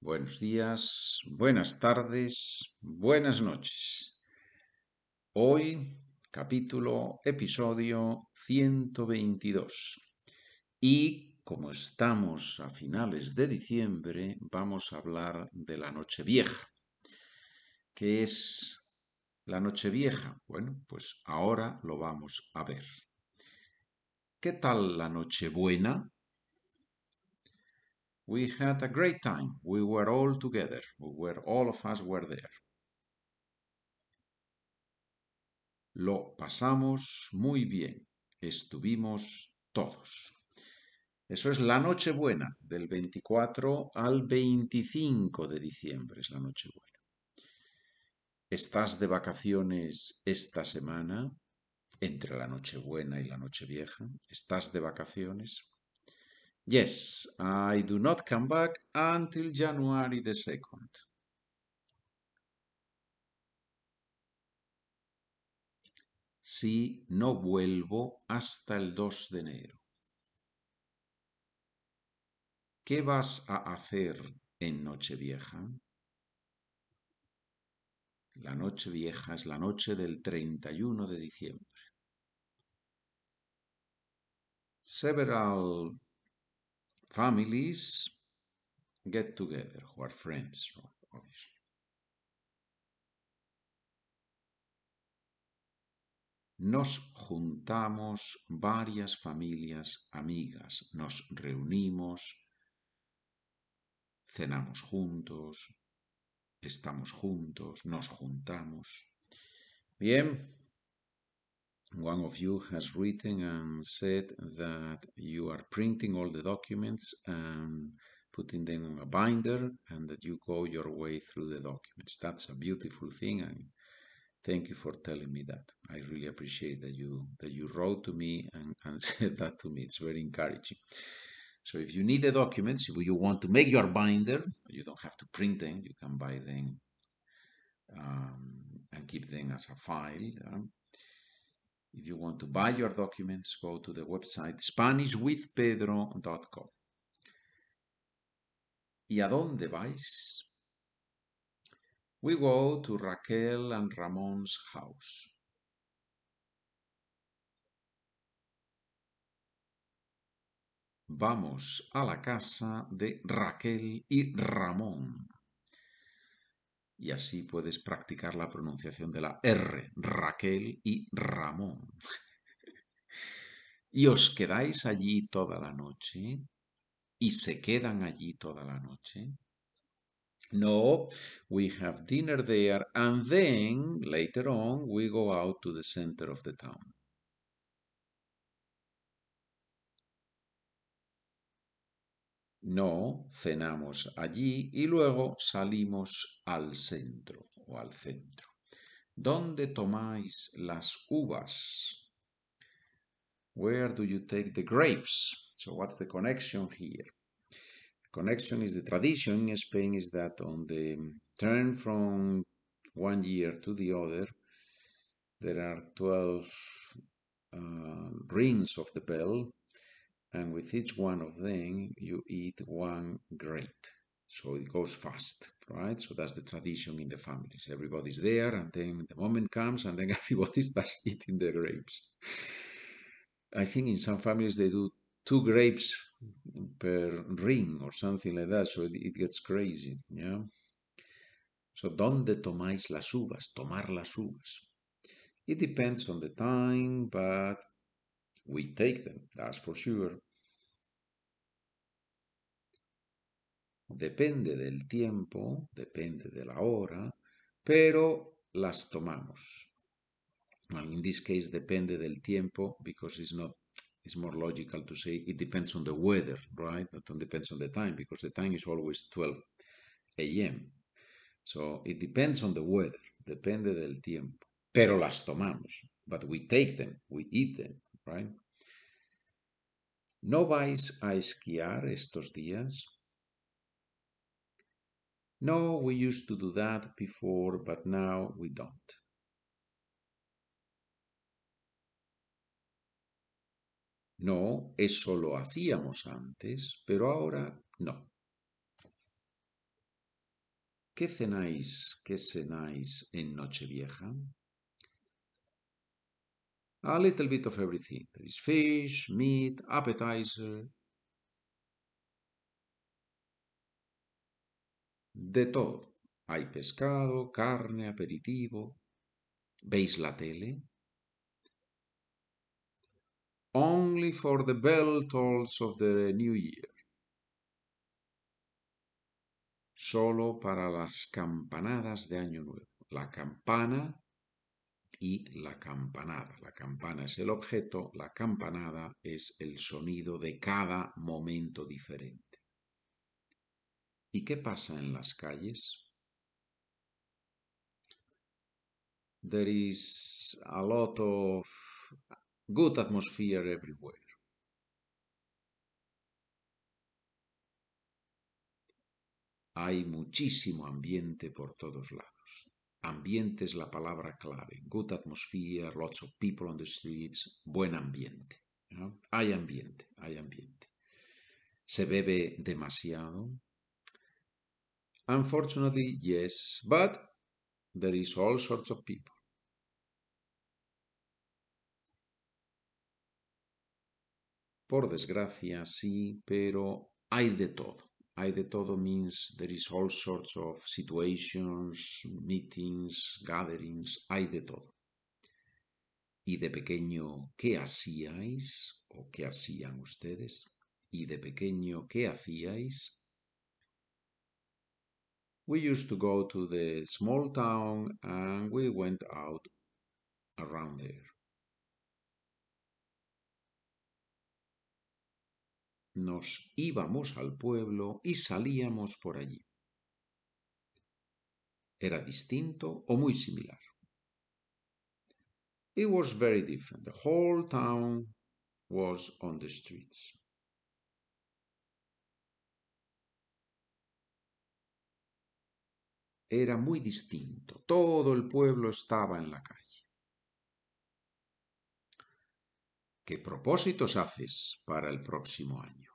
buenos días, buenas tardes, buenas noches. Hoy, capítulo, episodio 122. Y como estamos a finales de diciembre, vamos a hablar de la Nochevieja. ¿Qué es la Nochevieja? Bueno, pues ahora lo vamos a ver. ¿Qué tal la Nochebuena? We had a great time. We were all together. We were all of us were there. Lo pasamos muy bien. Estuvimos todos. Eso es la Nochebuena, del 24 al 25 de diciembre es la Nochebuena. ¿Estás de vacaciones esta semana? Entre la Nochebuena y la Nochevieja. ¿Estás de vacaciones? Yes, I do not come back until January the 2nd. Sí, no vuelvo hasta el 2 de enero. ¿Qué vas a hacer en Nochevieja? La Nochevieja es la noche del 31 de diciembre. Several families get together who are friends, obviously. Nos juntamos varias familias amigas, nos reunimos, cenamos juntos, estamos juntos, nos juntamos. Bien, one of you has written and said that you are printing all the documents and putting them on a binder and that you go your way through the documents. That's a beautiful thing and thank you for telling me that. I really appreciate that you that you wrote to me and, and said that to me. It's very encouraging. So if you need the documents, if you want to make your binder, you don't have to print them, you can buy them um, and keep them as a file. If you want to buy your documents, go to the website SpanishWithPedro.com. ¿Y a dónde vais? We go to Raquel and Ramon's house. Vamos a la casa de Raquel y Ramón. Y así puedes practicar la pronunciación de la R, Raquel y Ramón. y os quedáis allí toda la noche y se quedan allí toda la noche. No, we have dinner there and then later on we go out to the center of the town. No, cenamos allí y luego salimos al centro o al centro. ¿Dónde tomáis las uvas? Where do you take the grapes? So what's the connection here? connection is the tradition in Spain is that on the turn from one year to the other, there are 12 uh, rings of the bell and with each one of them you eat one grape. So it goes fast right? So that's the tradition in the families. Everybody's there and then the moment comes and then everybody starts eating the grapes. I think in some families they do two grapes per ring or something like that so it, it gets crazy yeah? So donde tomáis las uvas? Tomar las uvas. It depends on the time but we take them that's for sure Depende del tiempo, depende de la hora, pero las tomamos. Well, in this case, depende del tiempo because it's not. It's more logical to say it depends on the weather, right? That depends on the time because the time is always 12 a.m. So it depends on the weather, depende del tiempo. Pero las tomamos, but we take them, we eat them, right? ¿No vais a esquiar estos días? No, we used to do that before, but now we don't. No, eso lo hacíamos antes, pero ahora no. ¿Qué cenáis, qué cenáis en Nochevieja? A little bit of everything. There is fish, meat, appetizer. De todo. Hay pescado, carne, aperitivo. ¿Veis la tele? Only for the bell tolls of the new year. Solo para las campanadas de Año Nuevo. La campana y la campanada. La campana es el objeto, la campanada es el sonido de cada momento diferente. ¿Y qué pasa en las calles? There is a lot of good atmosphere everywhere. Hay muchísimo ambiente por todos lados. Ambiente es la palabra clave. Good atmosphere, lots of people on the streets, buen ambiente. Hay ambiente, hay ambiente. ¿Se bebe demasiado? Unfortunately, yes, but there is all sorts of people. Por desgracia, sí, pero hay de todo. Hay de todo means there is all sorts of situations, meetings, gatherings, hay de todo. ¿Y de pequeño qué hacíais o qué hacían ustedes? ¿Y de pequeño qué hacíais? We used to go to the small town and we went out around there. nos íbamos al pueblo y salíamos por allí. ¿Era distinto o muy similar? It was very different. The whole town was on the streets. Era muy distinto. Todo el pueblo estaba en la calle. ¿Qué propósitos haces para el próximo año?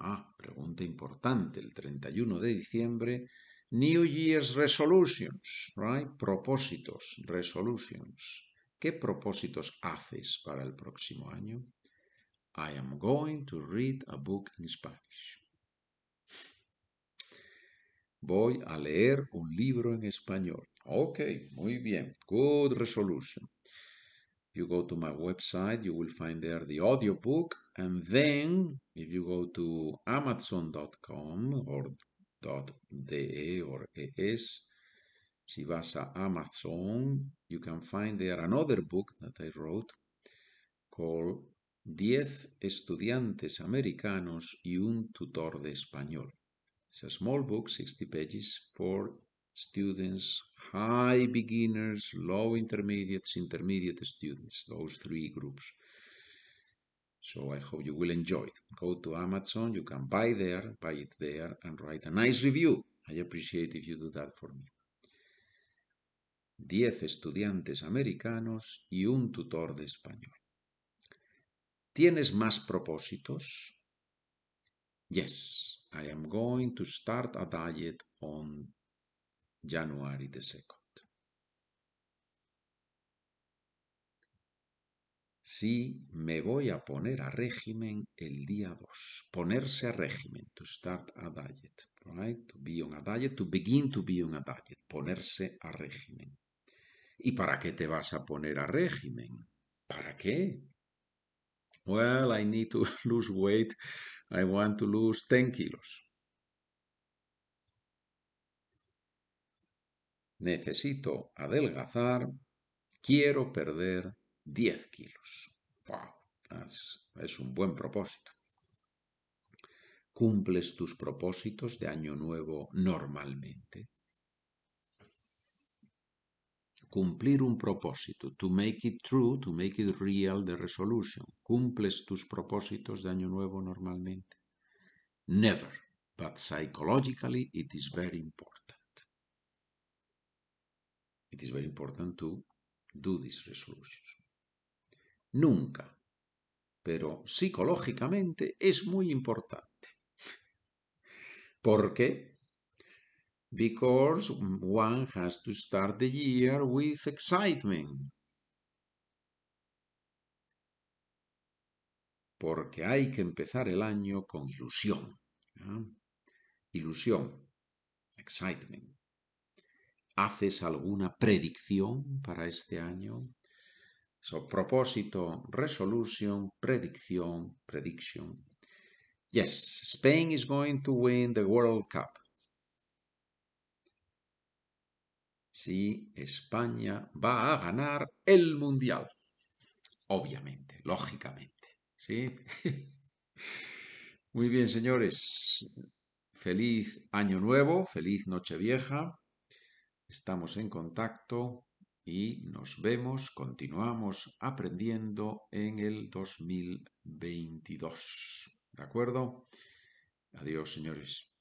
Ah, pregunta importante, el 31 de diciembre, New Year's Resolutions, right? Propósitos, resolutions. ¿Qué propósitos haces para el próximo año? I am going to read a book in Spanish. Voy a leer un libro en español. Ok, muy bien. Good resolution you go to my website, you will find there the audiobook. And then if you go to amazon.com or .de or es, si vas a Amazon, you can find there another book that I wrote called Diez estudiantes americanos y un tutor de español. It's a small book, 60 pages, for students, high beginners, low intermediates, intermediate students, those three groups. So I hope you will enjoy it. Go to Amazon, you can buy there, buy it there, and write a nice review. I appreciate if you do that for me. Diez estudiantes americanos y un tutor de español. ¿Tienes más propósitos? Yes, I am going to start a diet on January the 2nd. Sí, me voy a poner a régimen el día 2. Ponerse a régimen, to start a diet, right? To be on a diet, to begin to be on a diet, ponerse a régimen. ¿Y para qué te vas a poner a régimen? ¿Para qué? Well, I need to lose weight. I want to lose 10 kilos. necesito adelgazar, quiero perder 10 kilos. es, un buen propósito. ¿Cumples tus propósitos de año nuevo normalmente? Cumplir un propósito, to make it true, to make it real, the resolution. ¿Cumples tus propósitos de año nuevo normalmente? Never, but psychologically it is very important it is very important to do these resolutions. Nunca, pero psicológicamente es muy importante. ¿Por qué? Because one has to start the year with excitement. Porque hay que empezar el año con ilusión. Ilusión. Excitement. ¿Haces alguna predicción para este año? So, propósito, resolution, predicción, prediction. Yes, Spain is going to win the World Cup. Sí, España va a ganar el Mundial. Obviamente, lógicamente. ¿Sí? Muy bien, señores. Feliz año nuevo, feliz noche vieja. Estamos en contacto y nos vemos, continuamos aprendiendo en el 2022. ¿De acuerdo? Adiós, señores.